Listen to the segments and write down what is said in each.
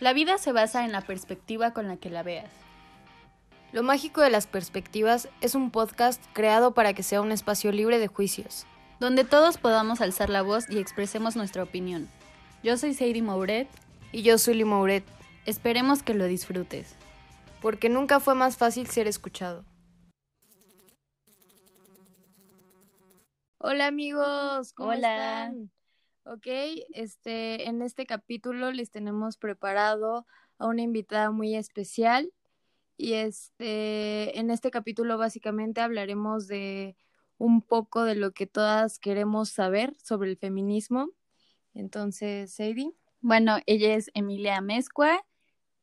La vida se basa en la perspectiva con la que la veas. Lo mágico de las perspectivas es un podcast creado para que sea un espacio libre de juicios. Donde todos podamos alzar la voz y expresemos nuestra opinión. Yo soy Sadie Mouret. Y yo soy Lee Mouret. Esperemos que lo disfrutes. Porque nunca fue más fácil ser escuchado. Hola amigos, ¿cómo Hola. están? Ok, este, en este capítulo les tenemos preparado a una invitada muy especial y este, en este capítulo básicamente hablaremos de un poco de lo que todas queremos saber sobre el feminismo. Entonces, Sadie. Bueno, ella es Emilia Mezcua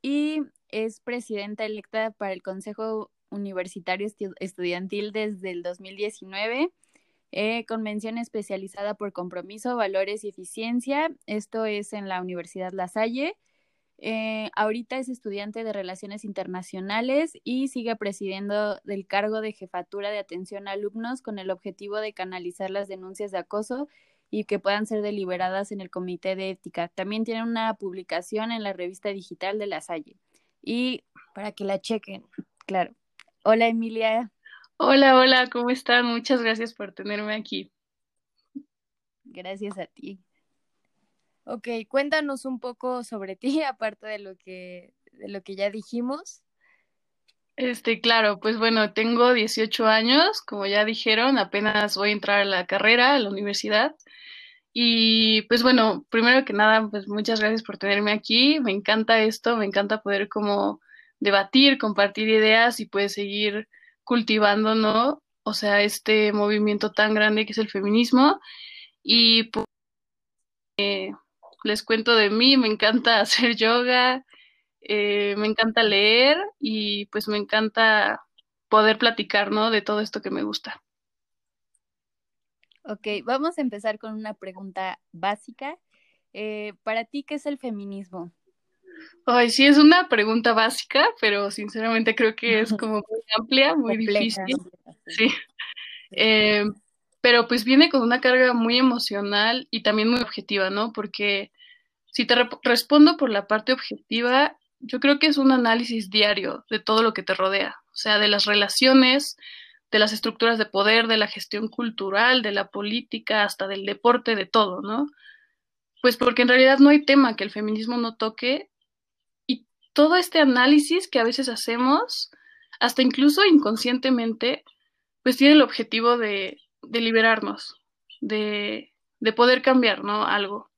y es presidenta electa para el Consejo Universitario Estu- Estudiantil desde el 2019, eh, convención especializada por compromiso, valores y eficiencia. Esto es en la Universidad La Salle. Eh, ahorita es estudiante de Relaciones Internacionales y sigue presidiendo del cargo de jefatura de atención a alumnos con el objetivo de canalizar las denuncias de acoso y que puedan ser deliberadas en el Comité de Ética. También tiene una publicación en la revista digital de La Salle. Y para que la chequen. claro, hola Emilia, Hola, hola, ¿cómo están? Muchas gracias por tenerme aquí. gracias a ti. Ok, cuéntanos un poco sobre ti, aparte de lo que, de lo que ya dijimos. Este, claro, pues bueno, tengo 18 años, como ya dijeron, apenas voy a entrar a la carrera, a la universidad. Y pues bueno, primero que nada, pues muchas gracias por tenerme aquí. Me encanta esto, me encanta poder como debatir, compartir ideas y pues seguir cultivando, ¿no? O sea, este movimiento tan grande que es el feminismo. Y pues eh, les cuento de mí, me encanta hacer yoga, eh, me encanta leer y pues me encanta poder platicar, ¿no? De todo esto que me gusta. Ok, vamos a empezar con una pregunta básica. Eh, para ti, ¿qué es el feminismo? Ay, sí, es una pregunta básica, pero sinceramente creo que es como muy amplia, muy difícil. Sí. Eh, pero pues viene con una carga muy emocional y también muy objetiva, ¿no? Porque si te respondo por la parte objetiva, yo creo que es un análisis diario de todo lo que te rodea, o sea, de las relaciones, de las estructuras de poder, de la gestión cultural, de la política, hasta del deporte, de todo, ¿no? Pues porque en realidad no hay tema que el feminismo no toque todo este análisis que a veces hacemos, hasta incluso inconscientemente, pues tiene el objetivo de, de liberarnos, de, de poder cambiar, ¿no? Algo.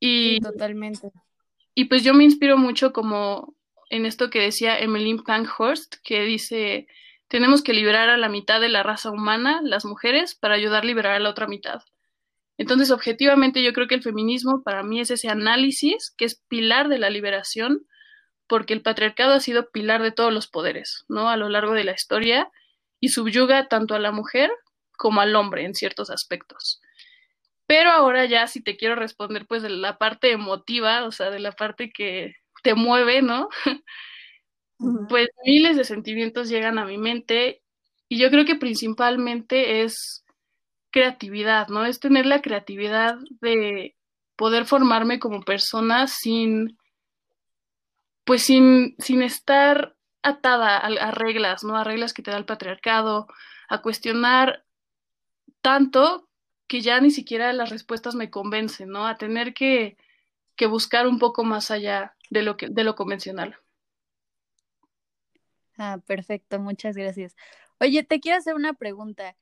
Y, Sí, totalmente. y pues yo me inspiro mucho como en esto que decía Emmeline Pankhurst, que dice, tenemos que liberar a la mitad de la raza humana, las mujeres, para ayudar a liberar a la otra mitad. Entonces, objetivamente, yo creo que el feminismo para mí es ese análisis que es pilar de la liberación, porque el patriarcado ha sido pilar de todos los poderes, ¿no? A lo largo de la historia y subyuga tanto a la mujer como al hombre en ciertos aspectos. Pero ahora ya si te quiero responder pues de la parte emotiva, o sea, de la parte que te mueve, ¿no? Pues miles de sentimientos llegan a mi mente y yo creo que principalmente es creatividad, ¿no? Es tener la creatividad de poder formarme como persona sin, pues sin, sin estar atada a, a reglas, ¿no? A reglas que te da el patriarcado, a cuestionar tanto que ya ni siquiera las respuestas me convencen, ¿no? A tener que, que buscar un poco más allá de lo que, de lo convencional. Ah, perfecto, muchas gracias. Oye, te quiero hacer una pregunta.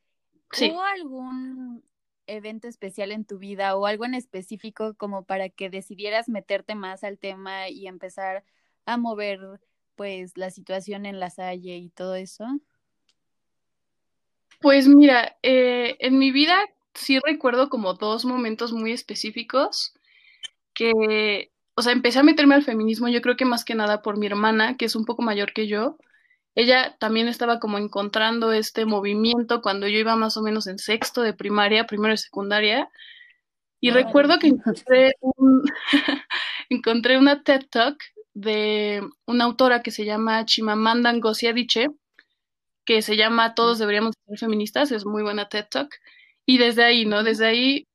Sí. ¿Hubo algún evento especial en tu vida o algo en específico como para que decidieras meterte más al tema y empezar a mover pues la situación en la Salle y todo eso? Pues mira, eh, en mi vida sí recuerdo como dos momentos muy específicos que, o sea, empecé a meterme al feminismo, yo creo que más que nada por mi hermana, que es un poco mayor que yo. Ella también estaba como encontrando este movimiento cuando yo iba más o menos en sexto de primaria, primero de secundaria. Y recuerdo que encontré un, encontré una TED Talk de una autora que se llama Chimamanda Ngozi Adichie, que se llama Todos deberíamos ser feministas, es muy buena TED Talk. Y desde ahí, ¿no? Desde ahí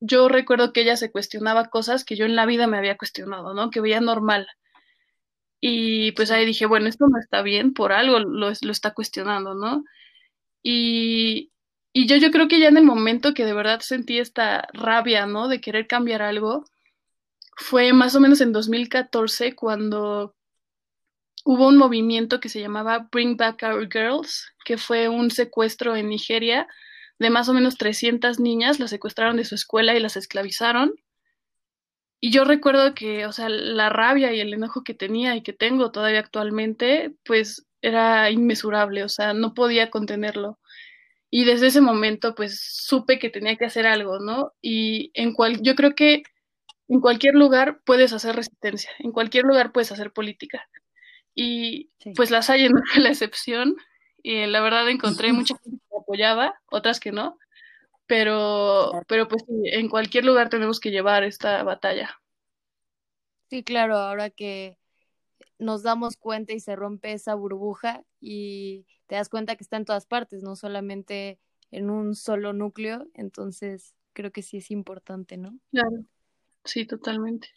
yo recuerdo que ella se cuestionaba cosas que yo en la vida me había cuestionado, ¿no? Que veía normal. Y pues ahí dije, bueno, esto no está bien, por algo lo, lo está cuestionando, ¿no? Y, y yo, yo creo que ya en el momento que de verdad sentí esta rabia, ¿no? De querer cambiar algo, fue más o menos en 2014 cuando hubo un movimiento que se llamaba Bring Back Our Girls, que fue un secuestro en Nigeria de más o menos 300 niñas, las secuestraron de su escuela y las esclavizaron. Y yo recuerdo que, o sea, la rabia y el enojo que tenía y que tengo todavía actualmente, pues era inmesurable, o sea, no podía contenerlo. Y desde ese momento, pues supe que tenía que hacer algo, ¿no? Y en cual, yo creo que en cualquier lugar puedes hacer resistencia, en cualquier lugar puedes hacer política. Y pues las hay en la excepción. Y la verdad encontré mucha gente que apoyaba, otras que no. Pero, pero pues en cualquier lugar tenemos que llevar esta batalla. Sí, claro, ahora que nos damos cuenta y se rompe esa burbuja y te das cuenta que está en todas partes, no solamente en un solo núcleo, entonces creo que sí es importante, ¿no? Claro, sí, totalmente.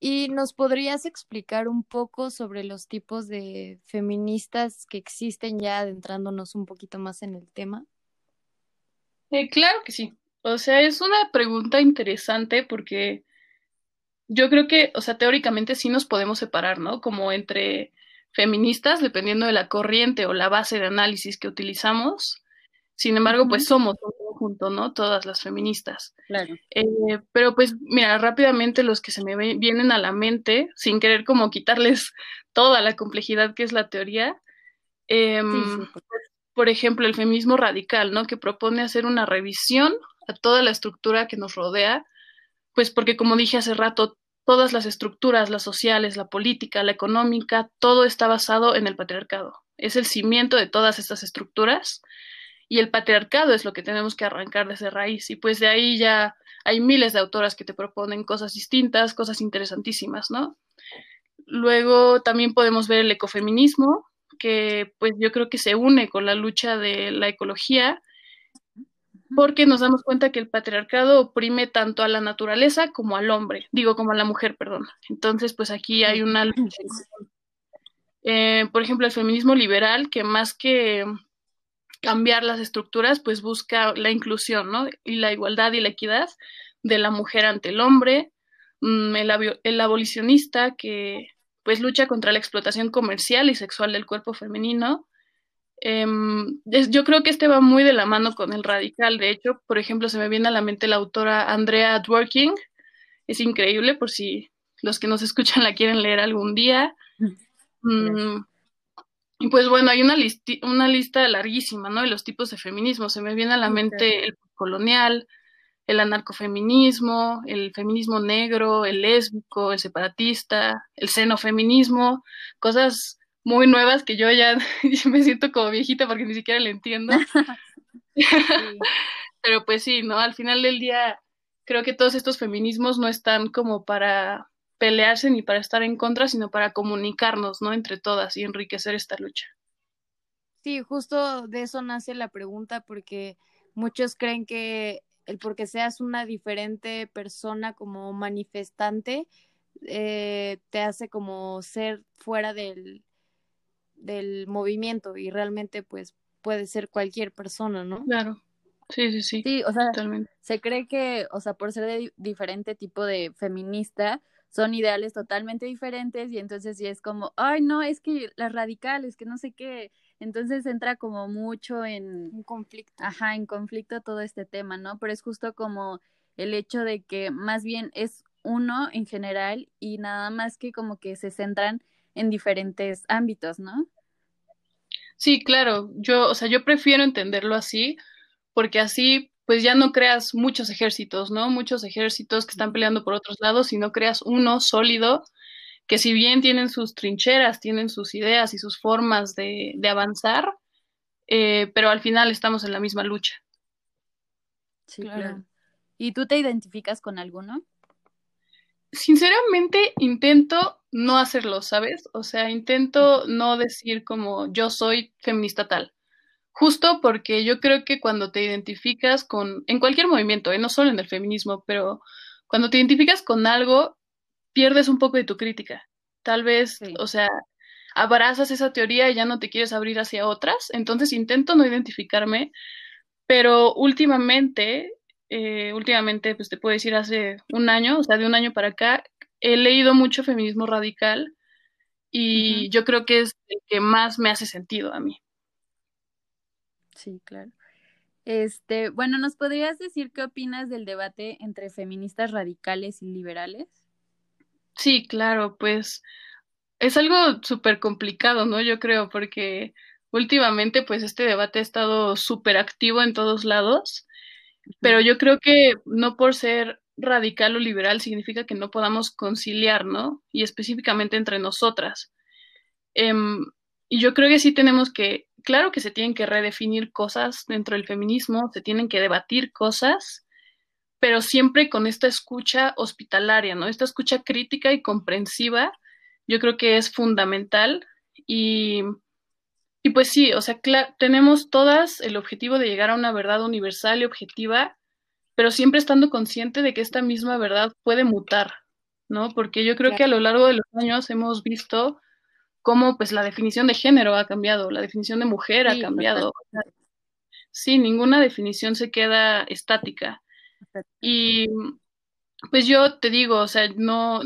¿Y nos podrías explicar un poco sobre los tipos de feministas que existen ya adentrándonos un poquito más en el tema? Eh, claro que sí. O sea, es una pregunta interesante porque yo creo que, o sea, teóricamente sí nos podemos separar, ¿no? Como entre feministas, dependiendo de la corriente o la base de análisis que utilizamos. Sin embargo, pues somos un conjunto, ¿no? Todas las feministas. Claro. Eh, pero pues, mira, rápidamente los que se me vienen a la mente, sin querer como quitarles toda la complejidad que es la teoría, em, por ejemplo, el feminismo radical, ¿no? Que propone hacer una revisión a toda la estructura que nos rodea, pues porque como dije hace rato, todas las estructuras, las sociales, la política, la económica, todo está basado en el patriarcado. Es el cimiento de todas estas estructuras y el patriarcado es lo que tenemos que arrancar desde raíz. Y pues de ahí ya hay miles de autoras que te proponen cosas distintas, cosas interesantísimas, ¿no? Luego también podemos ver el ecofeminismo, que pues yo creo que se une con la lucha de la ecología porque nos damos cuenta que el patriarcado oprime tanto a la naturaleza como al hombre, digo como a la mujer, perdón. Entonces, pues aquí hay una lucha. Eh, por ejemplo, el feminismo liberal, que más que cambiar las estructuras, pues busca la inclusión, ¿no? Y la igualdad y la equidad de la mujer ante el hombre. Mm, el, el abolicionista, que pues lucha contra la explotación comercial y sexual del cuerpo femenino Em, yo creo que este va muy de la mano con el radical. De hecho, por ejemplo, se me viene a la mente la autora Andrea Dworkin. Es increíble por si los que nos escuchan la quieren leer algún día. Mm, y pues bueno, hay una, una lista larguísima, ¿no? De los tipos de feminismo. Se me viene a la mente el colonial, el anarcofeminismo, el feminismo negro, el lésbico, el separatista, el xenofeminismo, cosas muy nuevas que yo ya me siento como viejita porque ni siquiera le entiendo. Pero pues sí, ¿no? Al final del día creo que todos estos feminismos no están como para pelearse ni para estar en contra, sino para comunicarnos, ¿no? Entre todas y enriquecer esta lucha. Sí, justo de eso nace la pregunta porque muchos creen que el porque seas una diferente persona como manifestante eh, te hace como ser fuera del, del movimiento y realmente pues puede ser cualquier persona, ¿no? Claro. Sí, sí, sí. Sí, o sea, se cree que, o sea, por ser de diferente tipo de feminista, son ideales totalmente diferentes y entonces sí es como, ay, no, es que las radicales, que no sé qué, entonces entra como mucho en un conflicto. Ajá, en conflicto todo este tema, ¿no? Pero es justo como el hecho de que más bien es uno en general y nada más que como que se centran en diferentes ámbitos, ¿no? Sí, claro, yo, o sea, yo prefiero entenderlo así, porque así pues ya no creas muchos ejércitos, ¿no? Muchos ejércitos que están peleando por otros lados, sino creas uno sólido que si bien tienen sus trincheras, tienen sus ideas y sus formas de, de avanzar, eh, pero al final estamos en la misma lucha. Sí, claro. ¿Y tú te identificas con alguno? Sinceramente, intento no hacerlo, ¿sabes? O sea, intento no decir como yo soy feminista tal. Justo porque yo creo que cuando te identificas con, en cualquier movimiento, ¿eh? no solo en el feminismo, pero cuando te identificas con algo, pierdes un poco de tu crítica. Tal vez, o sea, abrazas esa teoría y ya no te quieres abrir hacia otras, entonces intento no identificarme, pero últimamente, eh, últimamente, pues te puedo decir hace un año, o sea, de un año para acá, he leído mucho feminismo radical y yo creo que es el que más me hace sentido a mí. Sí, claro. Este, bueno, ¿nos podrías decir qué opinas del debate entre feministas radicales y liberales? Sí, claro, pues es algo súper complicado, ¿no? Yo creo, porque últimamente, pues este debate ha estado súper activo en todos lados, pero yo creo que no por ser radical o liberal significa que no podamos conciliar, ¿no? Y específicamente entre nosotras. Em, y yo creo que sí tenemos que claro que se tienen que redefinir cosas dentro del feminismo, se tienen que debatir cosas, pero siempre con esta escucha hospitalaria, ¿no? Esta escucha crítica y comprensiva, yo creo que es fundamental y, y pues sí, o sea, tenemos todas el objetivo de llegar a una verdad universal y objetiva, pero siempre estando consciente de que esta misma verdad puede mutar, ¿no? Porque yo creo que a lo largo de los años hemos visto cómo pues la definición de género ha cambiado, la definición de mujer ha cambiado. Sí, ninguna definición se queda estática. Y pues yo te digo, o sea, no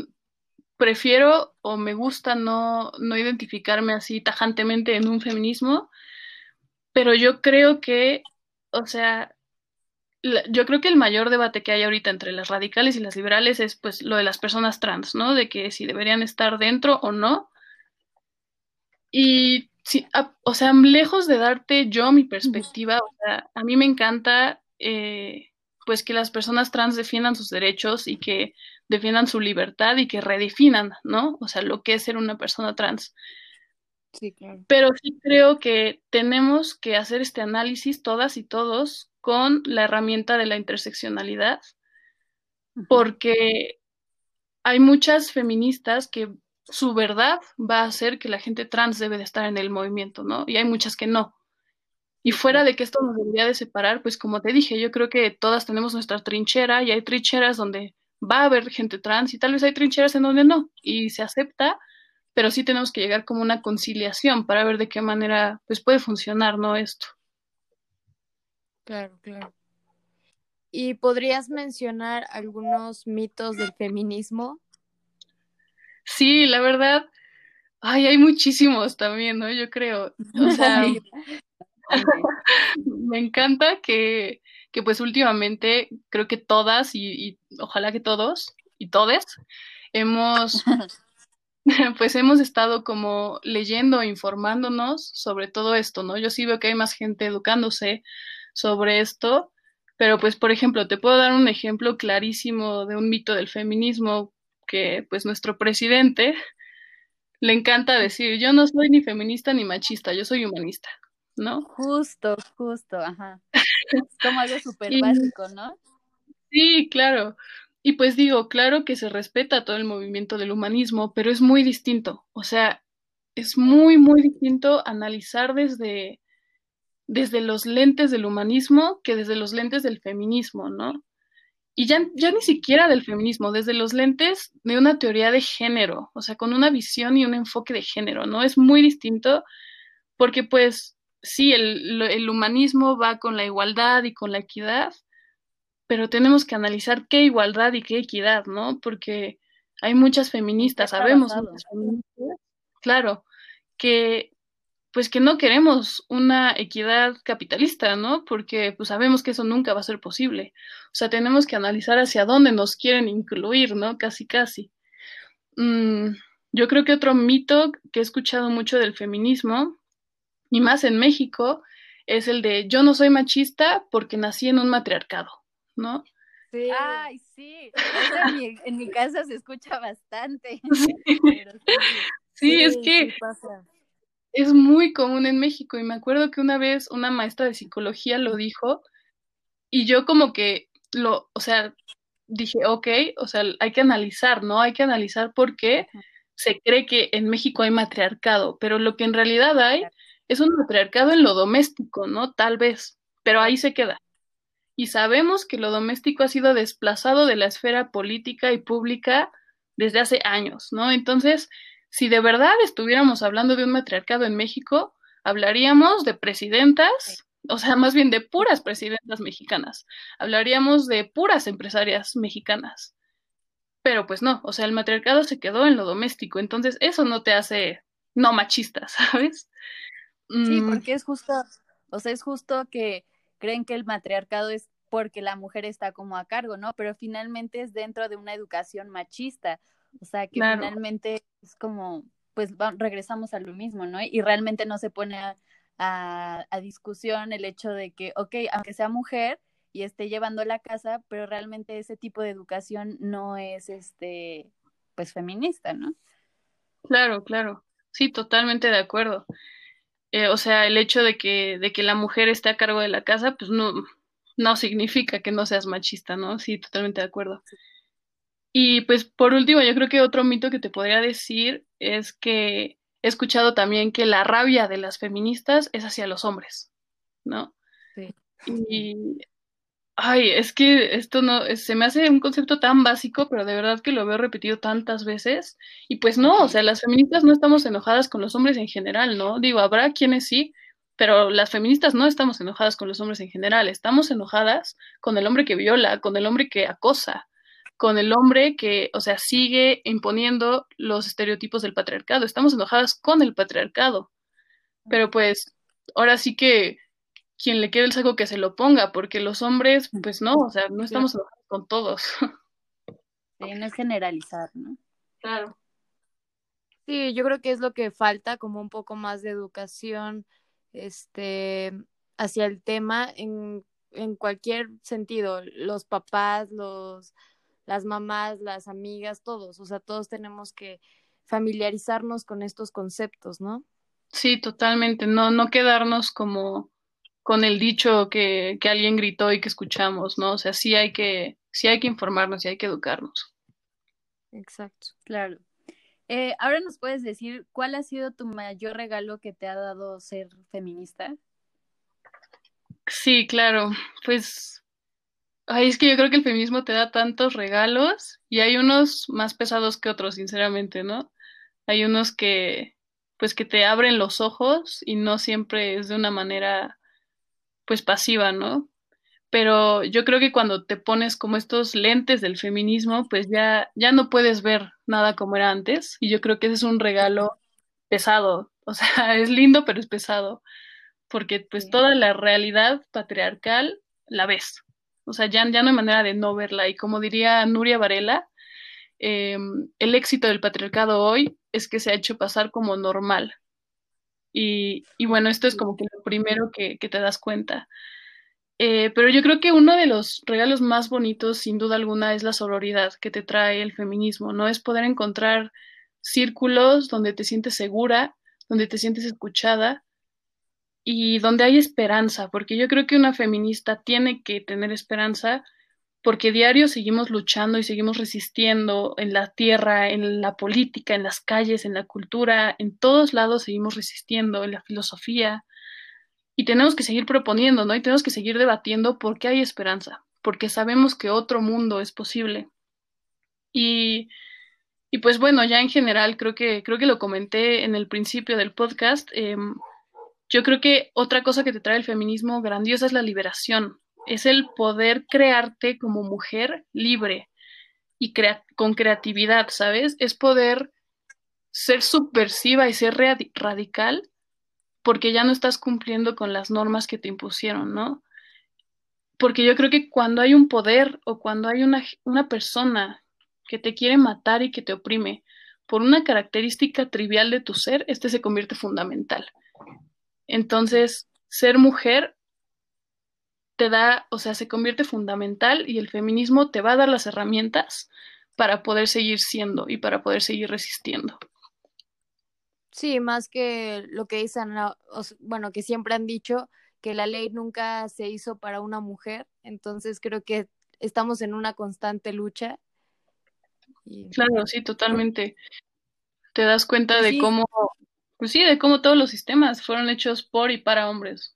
prefiero o me gusta no, no identificarme así tajantemente en un feminismo, pero yo creo que, o sea, yo creo que el mayor debate que hay ahorita entre las radicales y las liberales es pues lo de las personas trans, ¿no? De que si deberían estar dentro o no. Y, sí, o sea, lejos de darte yo mi perspectiva, o sea, a mí me encanta, eh, pues, que las personas trans defiendan sus derechos y que defiendan su libertad y que redefinan, ¿no? O sea, lo que es ser una persona trans. Sí, claro. Pero sí creo que tenemos que hacer este análisis todas y todos con la herramienta de la interseccionalidad, porque hay muchas feministas que su verdad va a ser que la gente trans debe de estar en el movimiento, ¿no? Y hay muchas que no. Y fuera de que esto nos debería de separar, pues como te dije, yo creo que todas tenemos nuestra trinchera y hay trincheras donde va a haber gente trans y tal vez hay trincheras en donde no y se acepta, pero sí tenemos que llegar como una conciliación para ver de qué manera pues puede funcionar, ¿no? Esto. Claro, claro. ¿Y podrías mencionar algunos mitos del feminismo Sí, la verdad, ay, hay muchísimos también, ¿no? Yo creo. O sea, me encanta que, que pues últimamente creo que todas y, y ojalá que todos y todes hemos pues hemos estado como leyendo, informándonos sobre todo esto, ¿no? Yo sí veo que hay más gente educándose sobre esto, pero pues por ejemplo, te puedo dar un ejemplo clarísimo de un mito del feminismo que pues nuestro presidente le encanta decir, yo no soy ni feminista ni machista, yo soy humanista, ¿no? Justo, justo, ajá. Es como algo súper básico, ¿no? Sí, claro. Y pues digo, claro que se respeta todo el movimiento del humanismo, pero es muy distinto. O sea, es muy, muy distinto analizar desde, desde los lentes del humanismo que desde los lentes del feminismo, ¿no? Y ya, ya ni siquiera del feminismo, desde los lentes de una teoría de género, o sea, con una visión y un enfoque de género, ¿no? Es muy distinto porque pues sí, el, el humanismo va con la igualdad y con la equidad, pero tenemos que analizar qué igualdad y qué equidad, ¿no? Porque hay muchas feministas, sabemos, muchas feministas, claro, que pues que no queremos una equidad capitalista, ¿no? Porque pues sabemos que eso nunca va a ser posible. O sea, tenemos que analizar hacia dónde nos quieren incluir, ¿no? Casi, casi. Mm, yo creo que otro mito que he escuchado mucho del feminismo, y más en México, es el de yo no soy machista porque nací en un matriarcado, ¿no? Sí. Ay, sí. En mi, en mi, casa se escucha bastante. Sí, es que es muy común en México y me acuerdo que una vez una maestra de psicología lo dijo y yo como que lo, o sea, dije, ok, o sea, hay que analizar, ¿no? Hay que analizar por qué se cree que en México hay matriarcado, pero lo que en realidad hay es un matriarcado en lo doméstico, ¿no? Tal vez, pero ahí se queda. Y sabemos que lo doméstico ha sido desplazado de la esfera política y pública desde hace años, ¿no? Entonces, si de verdad estuviéramos hablando de un matriarcado en México, hablaríamos de presidentas, o sea, más bien de puras presidentas mexicanas, hablaríamos de puras empresarias mexicanas. Pero pues no, o sea, el matriarcado se quedó en lo doméstico, entonces eso no te hace no machista, ¿sabes? Sí, mm. porque es justo, o sea, es justo que creen que el matriarcado es porque la mujer está como a cargo, ¿no? Pero finalmente es dentro de una educación machista, o sea, que finalmente es como, pues regresamos a lo mismo, ¿no? Y realmente no se pone a, a, discusión el hecho de que, ok, aunque sea mujer y esté llevando la casa, pero realmente ese tipo de educación no es, este, pues feminista, ¿no? Claro, claro. Sí, totalmente de acuerdo. Eh, o sea, el hecho de que, de que la mujer esté a cargo de la casa, pues no, no significa que no seas machista, ¿no? Sí, totalmente de acuerdo. Y pues por último, yo creo que otro mito que te podría decir es que he escuchado también que la rabia de las feministas es hacia los hombres, ¿no? Sí. Y, ay, es que esto no, se me hace un concepto tan básico, pero de verdad que lo veo repetido tantas veces. Y pues no, o sea, las feministas no estamos enojadas con los hombres en general, ¿no? Digo, habrá quienes sí, pero las feministas no estamos enojadas con los hombres en general, estamos enojadas con el hombre que viola, con el hombre que acosa, con el hombre que, o sea, sigue imponiendo los estereotipos del patriarcado. Estamos enojadas con el patriarcado. Pero pues, ahora sí que quien le quede el saco que se lo ponga, porque los hombres, pues no, o sea, no estamos enojados con todos. Sí, no es generalizar, ¿no? Claro. Sí, yo creo que es lo que falta, como un poco más de educación, este, hacia el tema en, en cualquier sentido, los papás, los las mamás, las amigas, todos, o sea, todos tenemos que familiarizarnos con estos conceptos, ¿no? Sí, totalmente, no, no quedarnos como con el dicho que, que alguien gritó y que escuchamos, ¿no? O sea, sí hay que, sí hay que informarnos y hay que educarnos. Exacto. Claro. Eh, ahora nos puedes decir cuál ha sido tu mayor regalo que te ha dado ser feminista. Sí, claro. Pues Ay, es que yo creo que el feminismo te da tantos regalos y hay unos más pesados que otros, sinceramente, ¿no? Hay unos que, pues, que te abren los ojos y no siempre es de una manera, pues, pasiva, ¿no? Pero yo creo que cuando te pones como estos lentes del feminismo, pues ya, ya no puedes ver nada como era antes y yo creo que ese es un regalo pesado, o sea, es lindo, pero es pesado, porque pues toda la realidad patriarcal la ves. O sea, ya, no hay manera de no verla. Y como diría Nuria Varela, em, el éxito del patriarcado hoy es que se ha hecho pasar como normal. Y, bueno, esto es como que lo primero que, que te das cuenta. Eh, pero yo creo que uno de los regalos más bonitos, sin duda alguna, es la sororidad que te trae el feminismo, ¿no? Es poder encontrar círculos donde te sientes segura, donde te sientes escuchada y donde hay esperanza, porque yo creo que una feminista tiene que tener esperanza porque diario seguimos luchando y seguimos resistiendo en la tierra, en la política, en las calles, en la cultura, en todos lados seguimos resistiendo, en la filosofía, y tenemos que seguir proponiendo, ¿no? Y tenemos que seguir debatiendo porque hay esperanza, porque sabemos que otro mundo es posible. Y, y pues bueno, ya en general creo que, creo que lo comenté en el principio del podcast. Eh, yo creo que otra cosa que te trae el feminismo grandiosa es la liberación, es el poder crearte como mujer libre y con creatividad, ¿sabes? Es poder ser subversiva y ser radical porque ya no estás cumpliendo con las normas que te impusieron, ¿no? Porque yo creo que cuando hay un poder o cuando hay una, una persona que te quiere matar y que te oprime por una característica trivial de tu ser, este se convierte fundamental. Entonces, ser mujer te da, o sea, se convierte fundamental y el feminismo te va a dar las herramientas para poder seguir siendo y para poder seguir resistiendo. Sí, más que lo que dicen, bueno, que siempre han dicho que la ley nunca se hizo para una mujer, entonces creo que estamos en una constante lucha. Claro, sí, totalmente. Te das cuenta de cómo pues sí, de cómo todos los sistemas fueron hechos por y para hombres.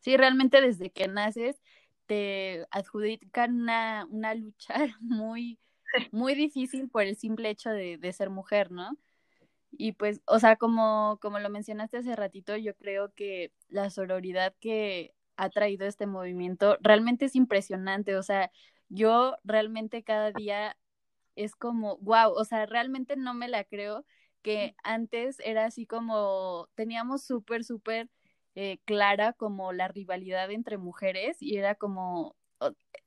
Sí, realmente desde que naces te adjudican una, una lucha muy, muy difícil por el simple hecho de, ser mujer, ¿no? Y pues, o sea, como, como lo mencionaste hace ratito, yo creo que la sororidad que ha traído este movimiento realmente es impresionante. O sea, yo realmente cada día es como, wow, o sea, realmente no me la creo que antes era así como, teníamos súper, súper eh, clara como la rivalidad entre mujeres y era como,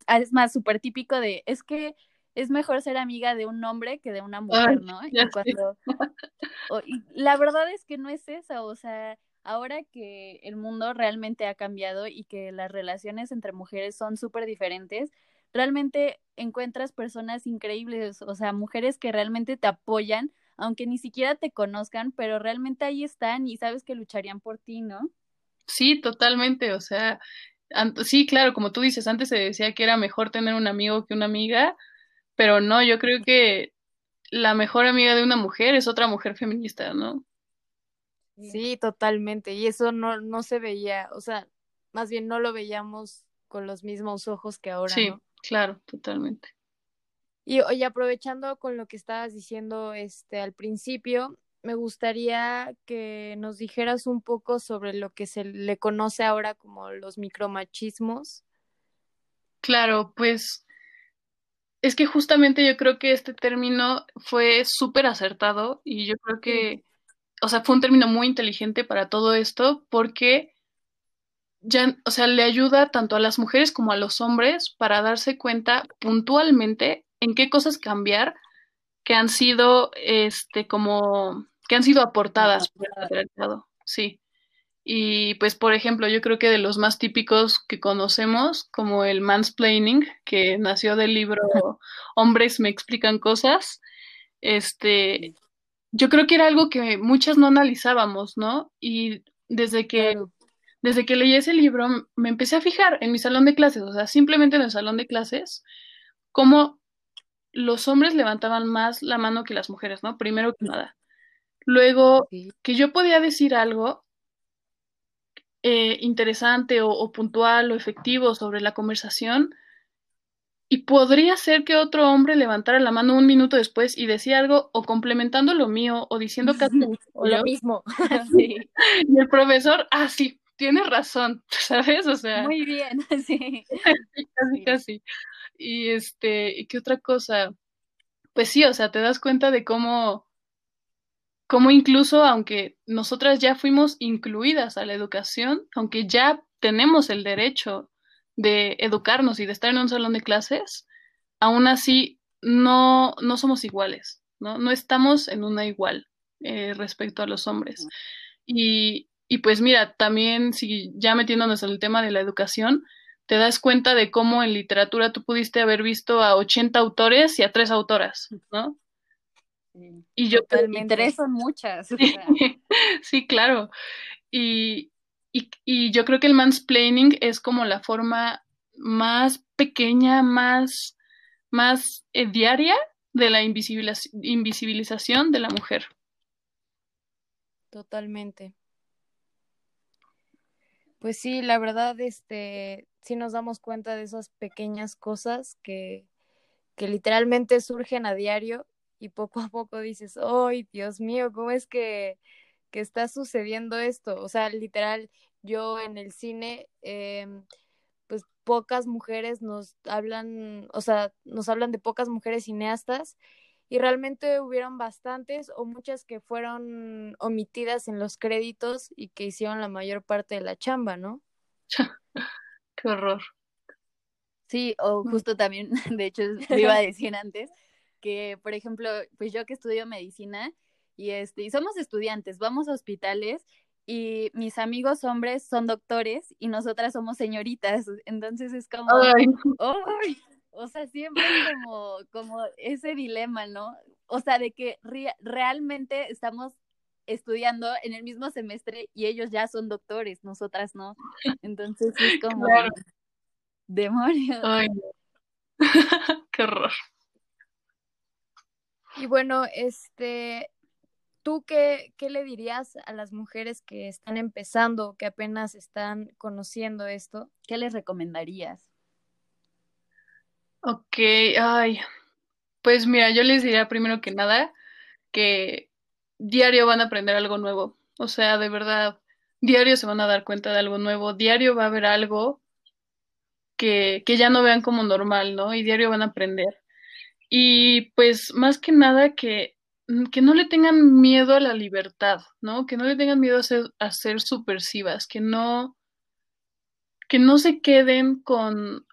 es más, súper típico de, es que es mejor ser amiga de un hombre que de una mujer, ¿no? Y, cuando, y la verdad es que no es eso, o sea, ahora que el mundo realmente ha cambiado y que las relaciones entre mujeres son súper diferentes, realmente encuentras personas increíbles, o sea, mujeres que realmente te apoyan, aunque ni siquiera te conozcan, pero realmente ahí están y sabes que lucharían por ti, ¿no? Sí, totalmente, o sea, sí, claro, como tú dices, antes se decía que era mejor tener un amigo que una amiga, pero no, yo creo que la mejor amiga de una mujer es otra mujer feminista, ¿no? Sí, totalmente. Y eso no, no se veía, o sea, más bien no lo veíamos con los mismos ojos que ahora. Sí, claro, totalmente. Y aprovechando con lo que estabas diciendo este al principio, me gustaría que nos dijeras un poco sobre lo que se le conoce ahora como los micromachismos. Claro, pues es que justamente yo creo que este término fue súper acertado y yo creo que o sea, fue un término muy inteligente para todo esto porque ya, o sea, le ayuda tanto a las mujeres como a los hombres para darse cuenta puntualmente en qué cosas cambiar que han sido, este, como, que han sido aportadas por el patriarcado, sí. Y pues, por ejemplo, yo creo que de los más típicos que conocemos, como el mansplaining, que nació del libro Hombres me explican cosas, este, yo creo que era algo que muchas no analizábamos, ¿no? Y desde que, desde que leí ese libro me empecé a fijar en mi salón de clases, o sea, simplemente en el salón de clases, cómo los hombres levantaban más la mano que las mujeres, ¿no? Primero que nada. Luego, que yo podía decir algo eh, interesante o puntual o efectivo sobre la conversación, y podría ser que otro hombre levantara la mano un minuto después y decía algo o complementando lo mío o diciendo casi lo mismo. Y el profesor, ah, sí, tienes razón, ¿sabes? O sea. Muy bien, sí. casi, casi. Y este, ¿y qué otra cosa? Pues sí, o sea, te das cuenta de cómo, cómo incluso aunque nosotras ya fuimos incluidas a la educación, aunque ya tenemos el derecho de educarnos y de estar en un salón de clases, aún así no, no somos iguales, ¿no? No estamos en una igual eh, respecto a los hombres. Y, y pues mira, también si ya metiéndonos en el tema de la educación, te das cuenta de cómo en literatura tú pudiste haber visto a 80 autores y a tres autoras, ¿no? Y yo tres son muchas. sí, claro. Y, y, yo creo que el mansplaining es como la forma más pequeña, más, más eh, diaria de la invisibilización de la mujer. Totalmente. Pues sí, la verdad, este, sí nos damos cuenta de esas pequeñas cosas que, que literalmente surgen a diario y poco a poco dices, ¡ay, Dios mío! ¿Cómo es que, que está sucediendo esto? O sea, literal, yo en el cine, em, pues pocas mujeres nos hablan, o sea, nos hablan de pocas mujeres cineastas y realmente hubieron bastantes o muchas que fueron omitidas en los créditos y que hicieron la mayor parte de la chamba, ¿no? Qué horror. Sí, o mm. justo también, de hecho, lo iba a decir antes, que por ejemplo, pues yo que estudio medicina y este, y somos estudiantes, vamos a hospitales y mis amigos hombres son doctores y nosotras somos señoritas, entonces es como, o sea, siempre es como, como ese dilema, ¿no? O sea, de que realmente estamos estudiando en el mismo semestre y ellos ya son doctores, nosotras no. Entonces es como, demonios. Ay, qué horror. Y bueno, este, ¿tú qué, qué le dirías a las mujeres que están empezando, que apenas están conociendo esto? ¿Qué les recomendarías? Ok, ay, pues mira, yo les diría primero que nada que diario van a aprender algo nuevo. O sea, de verdad, diario se van a dar cuenta de algo nuevo, diario va a haber algo que, que ya no vean como normal, ¿no? Y diario van a aprender. Y pues más que nada que, que no le tengan miedo a la libertad, ¿no? Que no le tengan miedo a ser, a ser subversivas, que no, que no se queden con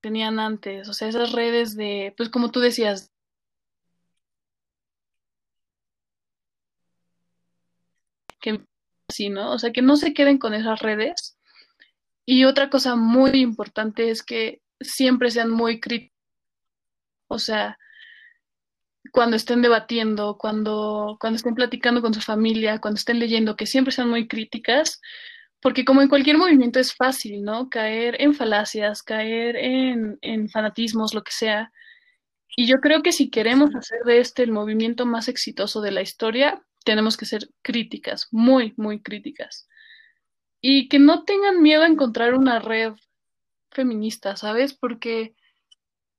tenían antes, o sea, esas redes de, pues como tú decías, que sí, ¿no? O sea, que no se queden con esas redes. Y otra cosa muy importante es que siempre sean muy críticos. O sea, cuando estén debatiendo, cuando, cuando estén platicando con su familia, cuando estén leyendo, que siempre sean muy críticas, porque como en cualquier movimiento es fácil, ¿no? Caer en falacias, caer en, en fanatismos, lo que sea. Y yo creo que si queremos hacer de este el movimiento más exitoso de la historia, tenemos que ser críticas, muy, muy críticas. Y que no tengan miedo a encontrar una red feminista, ¿sabes? Porque,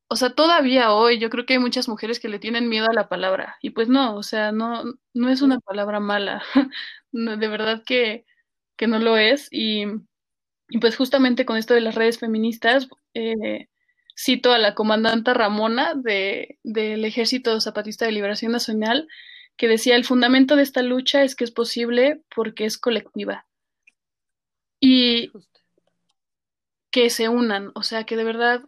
o sea, todavía hoy yo creo que hay muchas mujeres que le tienen miedo a la palabra. Y pues no, o sea, no, no es una palabra mala. de verdad que, que no lo es. Y, pues justamente con esto de las redes feministas, eh, cito a la comandanta Ramona de, del Ejército Zapatista de Liberación Nacional, que decía, el fundamento de esta lucha es que es posible porque es colectiva. Y que se unan, o sea, que de verdad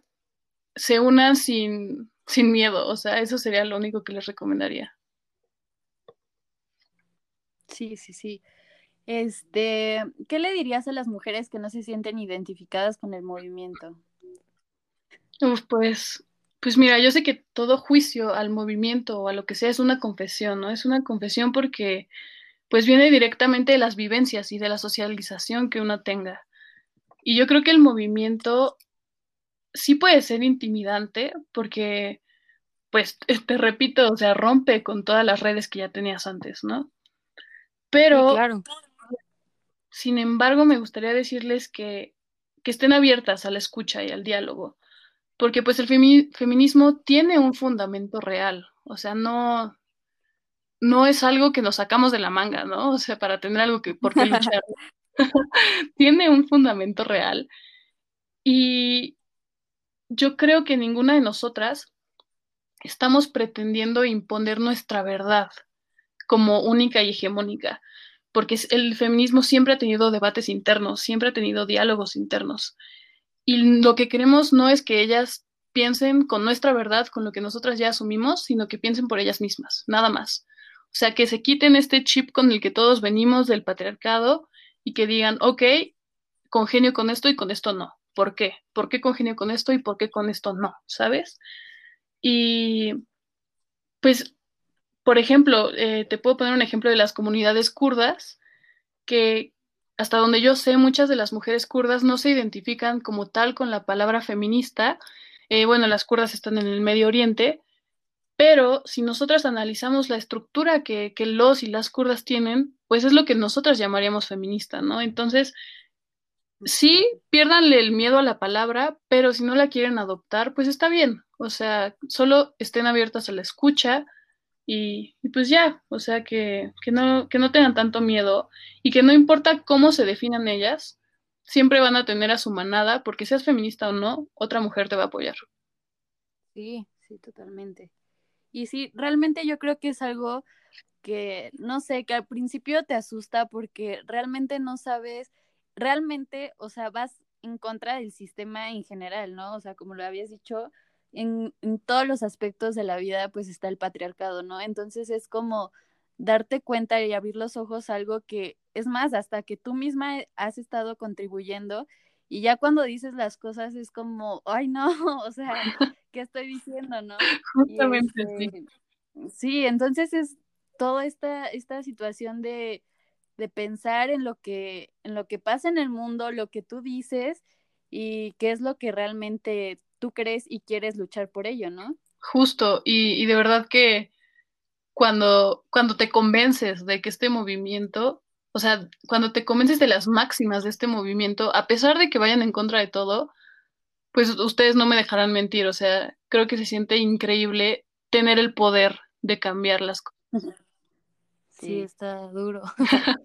se unan sin, sin miedo, o sea, eso sería lo único que les recomendaría. Sí, sí, sí. Este, ¿qué le dirías a las mujeres que no se sienten identificadas con el movimiento? Uf, pues pues mira, yo sé que todo juicio al movimiento o a lo que sea es una confesión, ¿no? Es una confesión porque pues viene directamente de las vivencias y de la socialización que uno tenga. Y yo creo que el movimiento sí puede ser intimidante porque, pues, te repito, o sea, rompe con todas las redes que ya tenías antes, ¿no? Pero, claro. sin embargo, me gustaría decirles que, que estén abiertas a la escucha y al diálogo porque pues el feminismo tiene un fundamento real, o sea, no, no es algo que nos sacamos de la manga, ¿no? O sea, para tener algo que por qué luchar. tiene un fundamento real. Y yo creo que ninguna de nosotras estamos pretendiendo imponer nuestra verdad como única y hegemónica, porque el feminismo siempre ha tenido debates internos, siempre ha tenido diálogos internos. Y lo que queremos no es que ellas piensen con nuestra verdad, con lo que nosotras ya asumimos, sino que piensen por ellas mismas, nada más. O sea, que se quiten este chip con el que todos venimos del patriarcado y que digan, ok, congenio con esto y con esto no. ¿Por qué? ¿Por qué congenio con esto y por qué con esto no? ¿Sabes? Y pues, por ejemplo, eh, te puedo poner un ejemplo de las comunidades kurdas que hasta donde yo sé, muchas de las mujeres kurdas no se identifican como tal con la palabra feminista. Eh, bueno, las kurdas están en el Medio Oriente, pero si nosotras analizamos la estructura que, los y las kurdas tienen, pues es lo que nosotras llamaríamos feminista, ¿no? Entonces, sí, piérdanle el miedo a la palabra, pero si no la quieren adoptar, pues está bien. O sea, solo estén abiertas a la escucha, y, pues ya, o sea, que, que, no, que no tengan tanto miedo y que no importa cómo se definan ellas, siempre van a tener a su manada, porque seas feminista o no, otra mujer te va a apoyar. Sí, sí, totalmente. Y sí, realmente yo creo que es algo que, no sé, que al principio te asusta porque realmente no sabes, realmente, o sea, vas en contra del sistema en general, ¿no? O sea, como lo habías dicho, en, todos los aspectos de la vida pues está el patriarcado, ¿no? Entonces es como darte cuenta y abrir los ojos a algo que es más, hasta que tú misma has estado contribuyendo y ya cuando dices las cosas es como, ay no, o sea, ¿qué estoy diciendo, no? Justamente, sí. Este, sí, entonces es toda esta, esta situación de, de pensar en lo que, en lo que pasa en el mundo, lo que tú dices y qué es lo que realmente tú crees y quieres luchar por ello, ¿no? Justo, y, y de verdad que cuando, cuando te convences de que este movimiento, o sea, cuando te convences de las máximas de este movimiento, a pesar de que vayan en contra de todo, pues ustedes no me dejarán mentir, o sea, creo que se siente increíble tener el poder de cambiar las cosas. Sí, está duro.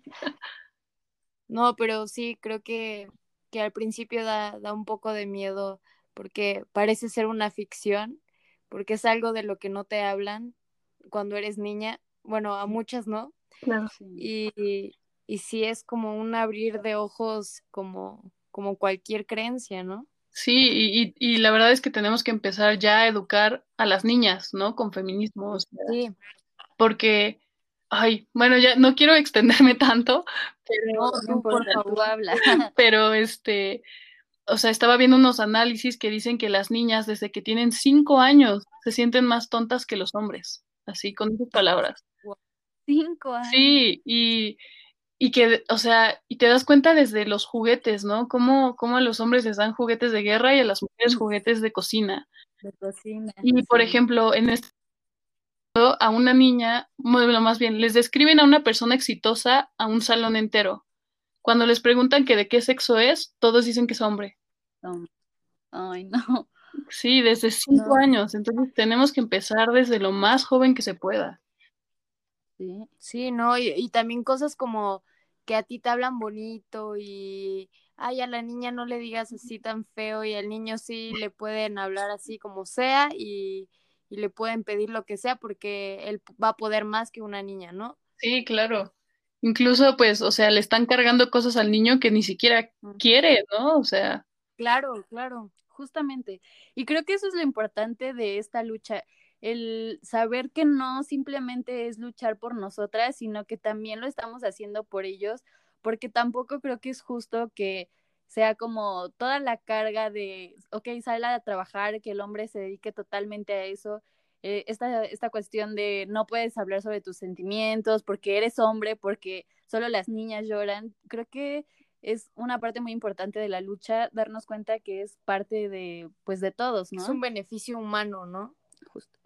no, pero sí, creo que, que al principio da, da un poco de miedo porque parece ser una ficción, porque es algo de lo que no te hablan cuando eres niña, bueno, a muchas no. Claro. Y, y sí es como un abrir de ojos como, como cualquier creencia, ¿no? Sí, y, y, la verdad es que tenemos que empezar ya a educar a las niñas, ¿no? Con feminismo. sí. Porque, ay, bueno, ya no quiero extenderme tanto, pero, no, por favor, habla. Pero este, o sea, estaba viendo unos análisis que dicen que las niñas desde que tienen cinco años se sienten más tontas que los hombres, así con esas palabras. Cinco años. Sí, y, y que, o sea, y te das cuenta desde los juguetes, ¿no? Cómo, cómo a los hombres les dan juguetes de guerra y a las mujeres juguetes de cocina. De cocina. Y, por ejemplo, en este a una niña, bueno, más bien, les describen a una persona exitosa a un salón entero. Cuando les preguntan que de qué sexo es, todos dicen que es hombre. Ay, no. Sí, desde cinco años. Entonces tenemos que empezar desde lo más joven que se pueda. Sí, sí, no, y, también cosas como que a ti te hablan bonito y, ay, a la niña no le digas así tan feo y al niño sí le pueden hablar así como sea y, y le pueden pedir lo que sea porque él va a poder más que una niña, ¿no? Sí, claro. Incluso, pues, o sea, le están cargando cosas al niño que ni siquiera quiere, ¿no? O sea. Claro, claro, justamente. Y creo que eso es lo importante de esta lucha el saber que no simplemente es luchar por nosotras, sino que también lo estamos haciendo por ellos, porque tampoco creo que es justo que sea como toda la carga de, ok, sale a trabajar, que el hombre se dedique totalmente a eso. Eh, esta, esta cuestión de no puedes hablar sobre tus sentimientos porque eres hombre, porque solo las niñas lloran, creo que es una parte muy importante de la lucha darnos cuenta que es parte de, pues, de todos, ¿no? Es un beneficio humano, ¿no? Justo.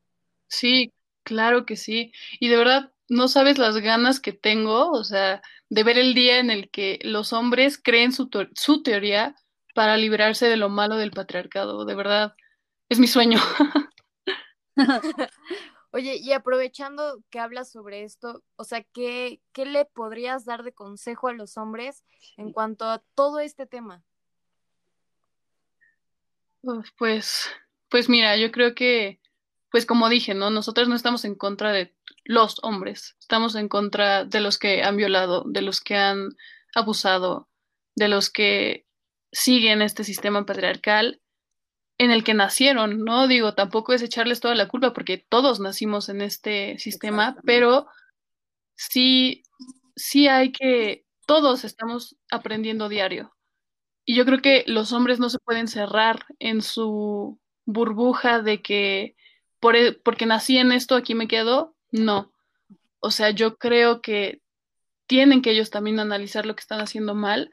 Sí, claro que sí. Y de verdad, no sabes las ganas que tengo, o sea, de ver el día en el que los hombres creen su, su teoría para librarse de lo malo del patriarcado. De verdad, es mi sueño. Oye, y aprovechando que hablas sobre esto, o sea, ¿qué, ¿qué le podrías dar de consejo a los hombres en cuanto a todo este tema? Pues, pues mira, yo creo que pues como dije, ¿no? Nosotros no estamos en contra de los hombres, estamos en contra de los que han violado, de los que han abusado, de los que siguen este sistema patriarcal en el que nacieron, ¿no? Digo, tampoco es echarles toda la culpa porque todos nacimos en este sistema, pero sí, sí hay que, todos estamos aprendiendo diario. Y yo creo que los hombres no se pueden cerrar en su burbuja de que por, e, porque nací en esto, aquí me quedo, no. O sea, yo creo que tienen que ellos también analizar lo que están haciendo mal.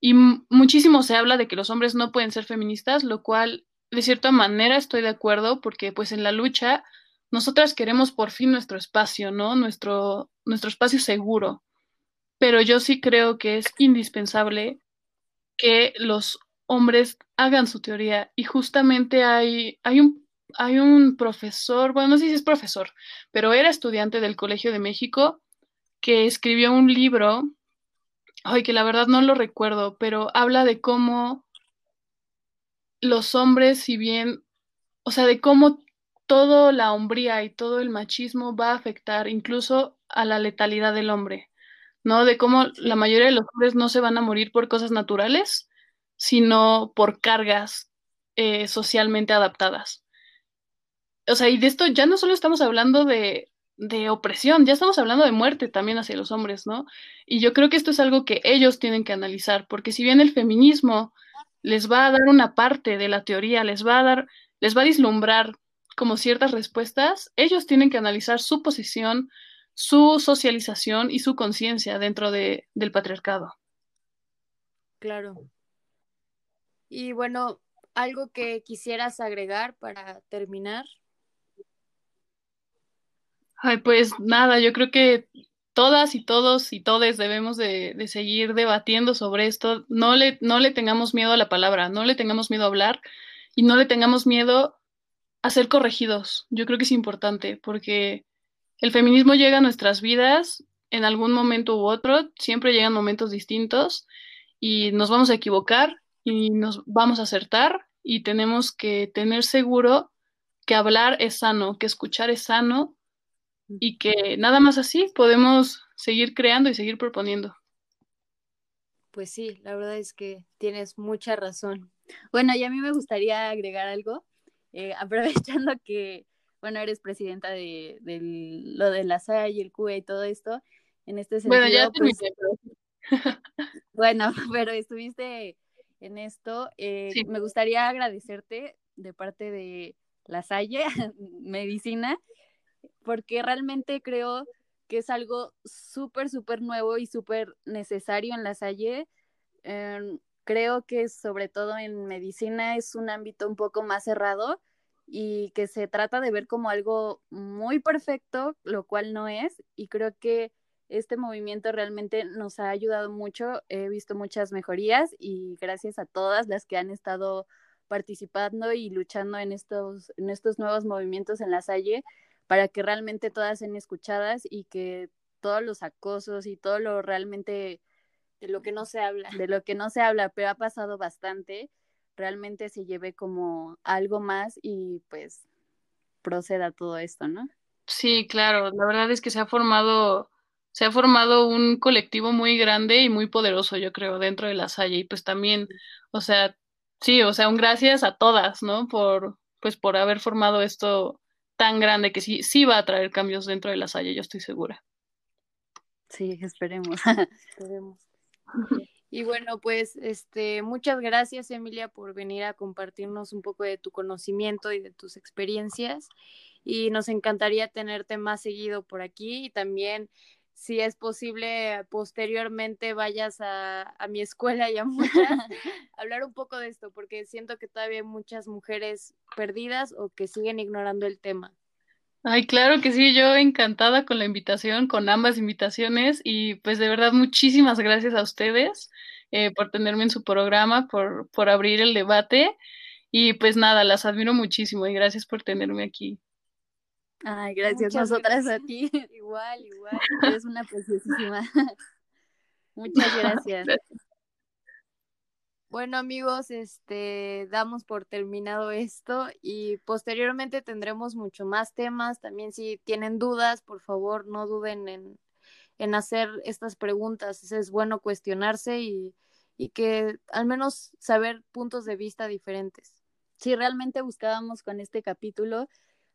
Y muchísimo se habla de que los hombres no pueden ser feministas, lo cual de cierta manera estoy de acuerdo, porque pues en la lucha nosotras queremos por fin nuestro espacio, ¿no? Nuestro, nuestro espacio seguro. Pero yo sí creo que es indispensable que los hombres hagan su teoría. Y justamente hay, hay un hay un profesor, bueno, no sé si es profesor, pero era estudiante del Colegio de México que escribió un libro, ay, que la verdad no lo recuerdo, pero habla de cómo los hombres, si bien, o sea, de cómo toda la hombría y todo el machismo va a afectar incluso a la letalidad del hombre, ¿no? De cómo la mayoría de los hombres no se van a morir por cosas naturales, sino por cargas eh, socialmente adaptadas o sea, y de esto ya no solo estamos hablando de, de opresión, ya estamos hablando de muerte también hacia los hombres, ¿no? Y yo creo que esto es algo que ellos tienen que analizar, porque si bien el feminismo les va a dar una parte de la teoría, les va a dar, les va a vislumbrar como ciertas respuestas, ellos tienen que analizar su posición, su socialización y su conciencia dentro de, del patriarcado. Claro. Y bueno, algo que quisieras agregar para terminar. Ay, pues nada, yo creo que todas y todos y todes debemos de, seguir debatiendo sobre esto. No le, no le tengamos miedo a la palabra, no le tengamos miedo a hablar y no le tengamos miedo a ser corregidos. Yo creo que es importante porque el feminismo llega a nuestras vidas en algún momento u otro, siempre llegan momentos distintos y nos vamos a equivocar y nos vamos a acertar y tenemos que tener seguro que hablar es sano, que escuchar es sano y que nada más así podemos seguir creando y seguir proponiendo. Pues sí, la verdad es que tienes mucha razón. Bueno, y a mí me gustaría agregar algo, eh, aprovechando que, bueno, eres presidenta de, de lo de la SAI y el CUE y todo esto, en este sentido. Bueno, ya pues, pero... bueno, pero estuviste en esto. Eh, Sí. Me gustaría agradecerte de parte de la Salle Medicina, porque realmente creo que es algo súper, súper nuevo y súper necesario en la Salle. Em, creo que sobre todo en medicina es un ámbito un poco más cerrado y que se trata de ver como algo muy perfecto, lo cual no es, y creo que este movimiento realmente nos ha ayudado mucho, he visto muchas mejorías y gracias a todas las que han estado participando y luchando en estos, en estos nuevos movimientos en la Salle para que realmente todas sean escuchadas y que todos los acosos y todo lo realmente De lo que no se habla. de lo que no se habla, pero ha pasado bastante, realmente se lleve como algo más y pues proceda todo esto, ¿no? Sí, claro, la verdad es que se ha formado, se ha formado un colectivo muy grande y muy poderoso, yo creo, dentro de la Salle. Y pues también, o sea, sí, o sea, un gracias a todas, ¿no? Por, pues por haber formado esto tan grande que sí, sí va a traer cambios dentro de la Salle, yo estoy segura. Sí, esperemos. Esperemos. Y bueno, pues este, muchas gracias Emilia por venir a compartirnos un poco de tu conocimiento y de tus experiencias. Y nos encantaría tenerte más seguido por aquí y también, si es posible, posteriormente vayas a, a mi escuela y a muchas, hablar un poco de esto, porque siento que todavía hay muchas mujeres perdidas o que siguen ignorando el tema. Ay, claro que sí, yo encantada con la invitación, con ambas invitaciones y pues de verdad muchísimas gracias a ustedes eh, por tenerme en su programa, por, por abrir el debate y pues nada, las admiro muchísimo y gracias por tenerme aquí. Ay, gracias Muchas nosotras gracias. a ti. Igual, igual. Eres una preciosísima. Muchas gracias. Bueno amigos, este damos por terminado esto y posteriormente tendremos mucho más temas. También si tienen dudas, por favor, no duden en, en hacer estas preguntas. Es bueno cuestionarse y, y que al menos saber puntos de vista diferentes. Sí, realmente buscábamos con este capítulo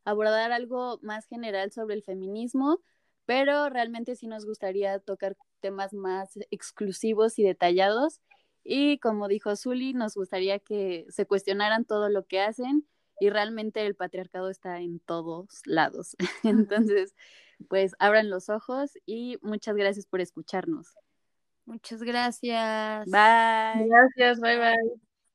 abordar algo más general sobre el feminismo, pero realmente sí nos gustaría tocar temas más exclusivos y detallados. Y como dijo Zuli, nos gustaría que se cuestionaran todo lo que hacen y realmente el patriarcado está en todos lados. Entonces, pues abran los ojos y muchas gracias por escucharnos. Muchas gracias. Bye. Gracias, bye bye.